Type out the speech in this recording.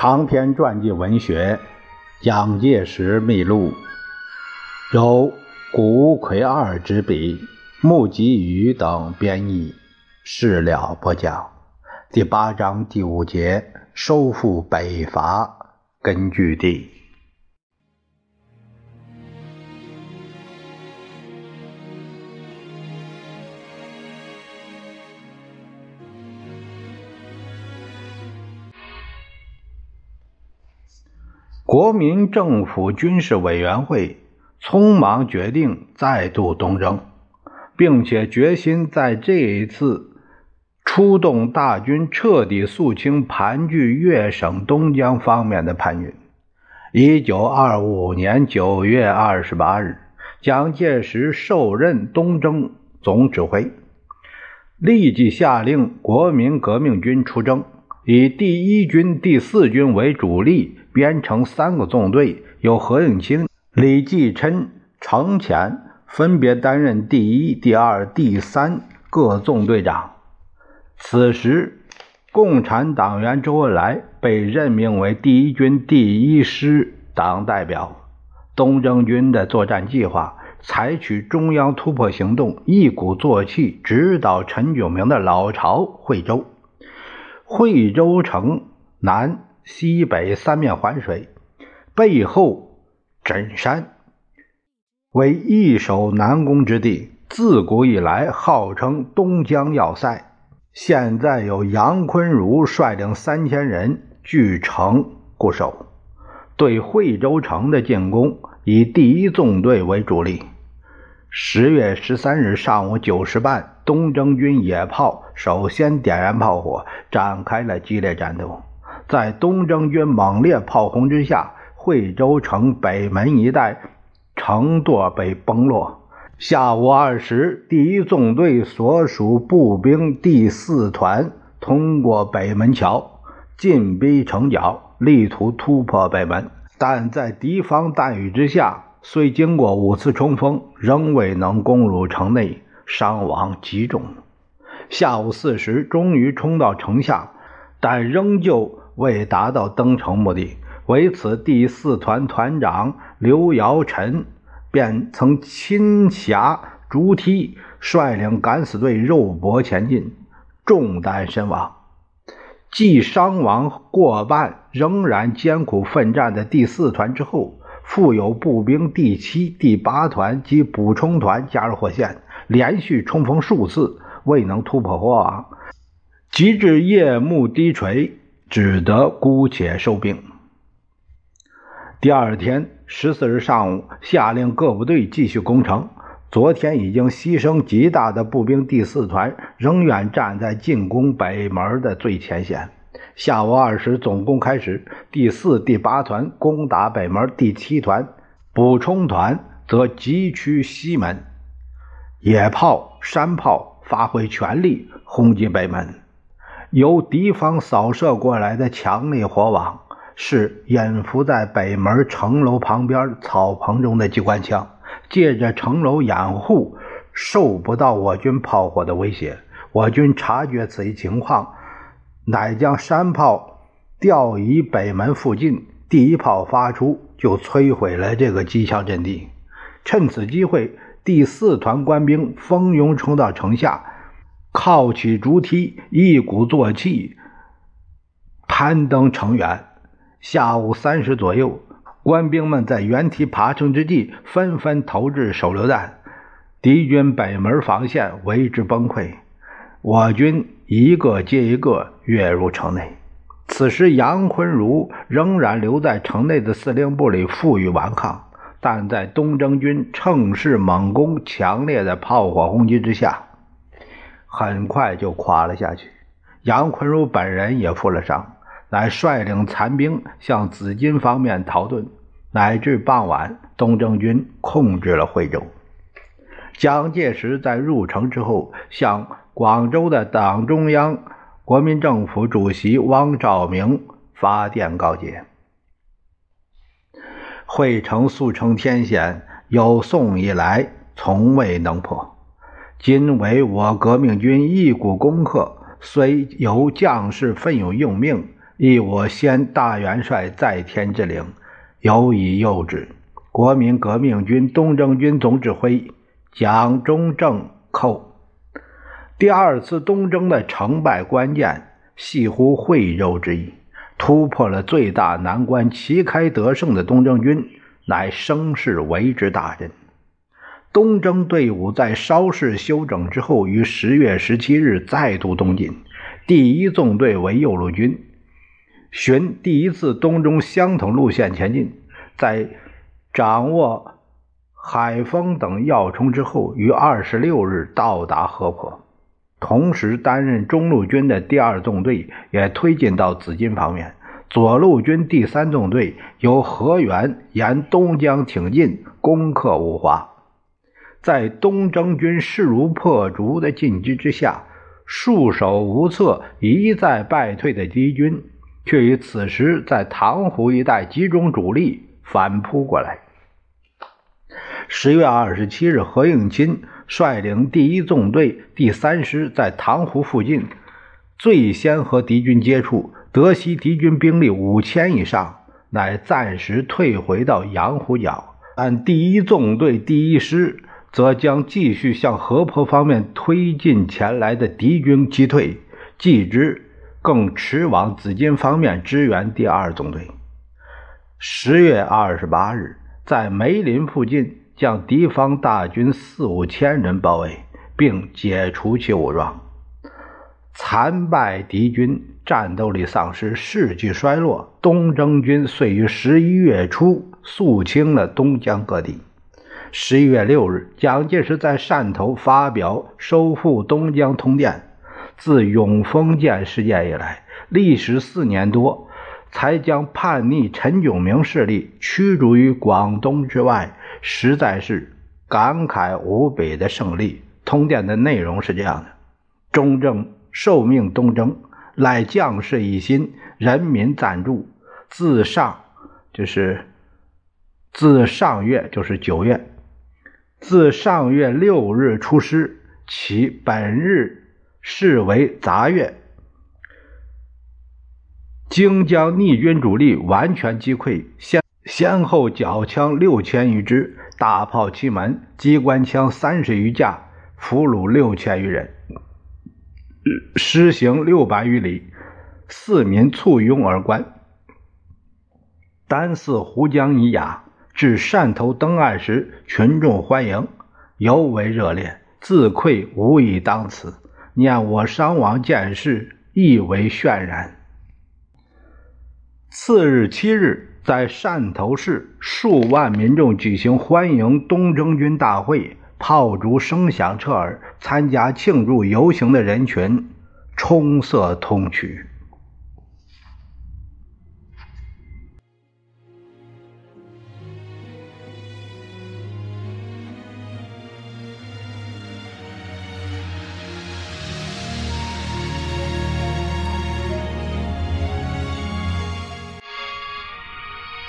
长篇传记文学《蒋介石秘录》，由古魁二执笔，穆吉宇等编译，事了播讲。第八章第五节：收复北伐根据地。国民政府军事委员会匆忙决定再度东征，并且决心在这一次出动大军，彻底肃清盘踞粤省东江方面的叛军。一九二五年九月二十八日，蒋介石受任东征总指挥，立即下令国民革命军出征，以第一军、第四军为主力。编成三个纵队，由何应钦、李继琛、程潜分别担任第一、第二、第三各纵队长。此时，共产党员周恩来被任命为第一军第一师党代表。东征军的作战计划采取中央突破行动，一鼓作气直捣陈炯明的老巢惠州。惠州城南。西北三面环水，背后枕山，为易守难攻之地。自古以来号称东江要塞。现在由杨坤如率领三千人据城固守，对惠州城的进攻以第一纵队为主力。十月十三日上午九时半，东征军野炮首先点燃炮火，展开了激烈战斗。在东征军猛烈炮轰之下，惠州城北门一带城垛被崩落。下午二时，第一纵队所属步兵第四团通过北门桥，进逼城角，力图突破北门，但在敌方弹雨之下，虽经过五次冲锋，仍未能攻入城内，伤亡极重。下午四时，终于冲到城下，但仍旧。为达到登城目的，为此第四团团长刘尧臣便曾亲辖竹梯，率领敢死队肉搏前进，中弹身亡。继伤亡过半，仍然艰苦奋战的第四团之后，复有步兵第七、第八团及补充团加入火线，连续冲锋数次，未能突破火网，及至夜幕低垂。只得姑且收兵。第二天十四日上午，下令各部队继续攻城。昨天已经牺牲极大的步兵第四团，仍然站在进攻北门的最前线。下午二时，总攻开始，第四、第八团攻打北门，第七团补充团则急趋西门，野炮、山炮发挥全力轰击北门。由敌方扫射过来的强力火网是掩伏在北门城楼旁边草棚中的机关枪，借着城楼掩护，受不到我军炮火的威胁。我军察觉此一情况，乃将山炮调移北门附近。第一炮发出，就摧毁了这个机枪阵地。趁此机会，第四团官兵蜂拥冲到城下。靠起竹梯，一鼓作气攀登城垣。下午三时左右，官兵们在原梯爬升之际，纷纷投掷手榴弹，敌军北门防线为之崩溃。我军一个接一个跃入城内。此时，杨坤如仍然留在城内的司令部里负隅顽抗，但在东征军乘势猛攻、强烈的炮火轰击之下。很快就垮了下去。杨坤如本人也负了伤，乃率领残兵向紫金方面逃遁。乃至傍晚，东征军控制了惠州。蒋介石在入城之后，向广州的党中央、国民政府主席汪兆铭发电告捷：“惠城速成天险，有宋以来从未能破。”今为我革命军一股攻克，虽由将士奋勇用命，亦我先大元帅在天之灵，有以诱之。国民革命军东征军总指挥蒋中正寇。第二次东征的成败关键，系乎惠州之意。突破了最大难关，旗开得胜的东征军，乃声势为之大振。东征队伍在稍事休整之后，于十月十七日再度东进。第一纵队为右路军。循第一次东征相同路线前进，在掌握海丰等要冲之后，于二十六日到达河坡。同时，担任中路军的第二纵队也推进到紫金方面。左路军第三纵队由河源沿东江挺进，攻克五华。在东征军势如破竹的进击之下，束手无策、一再败退的敌军。却于此时在塘湖一带集中主力反扑过来。十月二十七日，何应钦率领第一纵队第三师在塘湖附近最先和敌军接触，得悉敌军兵力五千以上，乃暂时退回到羊湖角。但第一纵队第一师则将继续向河坡方面推进前来的敌军击退，继之。更驰往紫金方面支援第二纵队。十月二十八日，在梅林附近将敌方大军四五千人包围，并解除其武装。残败敌军，战斗力丧失，士气衰落。东征军遂于十一月初肃清了东江各地。十一月六日，蒋介石在汕头发表收复东江通电。自永丰舰事件以来，历时四年多，才将叛逆陈炯明势力驱逐于广东之外，实在是感慨无比的胜利。通电的内容是这样的：中正受命东征，赖将士一心，人民赞助。自上就是自上月就是九月，自上月六日出师，其本日。视为杂月，经将逆军主力完全击溃，先先后缴枪六千余支，大炮七门，机关枪三十余架，俘虏六千余人，施行六百余里，四民簇拥而关。单似湖江一雅，至汕头登岸时，群众欢迎尤为热烈，自愧无以当此。念我伤亡见事，亦为渲然。次日七日，在汕头市，数万民众举行欢迎东征军大会，炮竹声响彻耳，参加庆祝游行的人群冲塞通衢。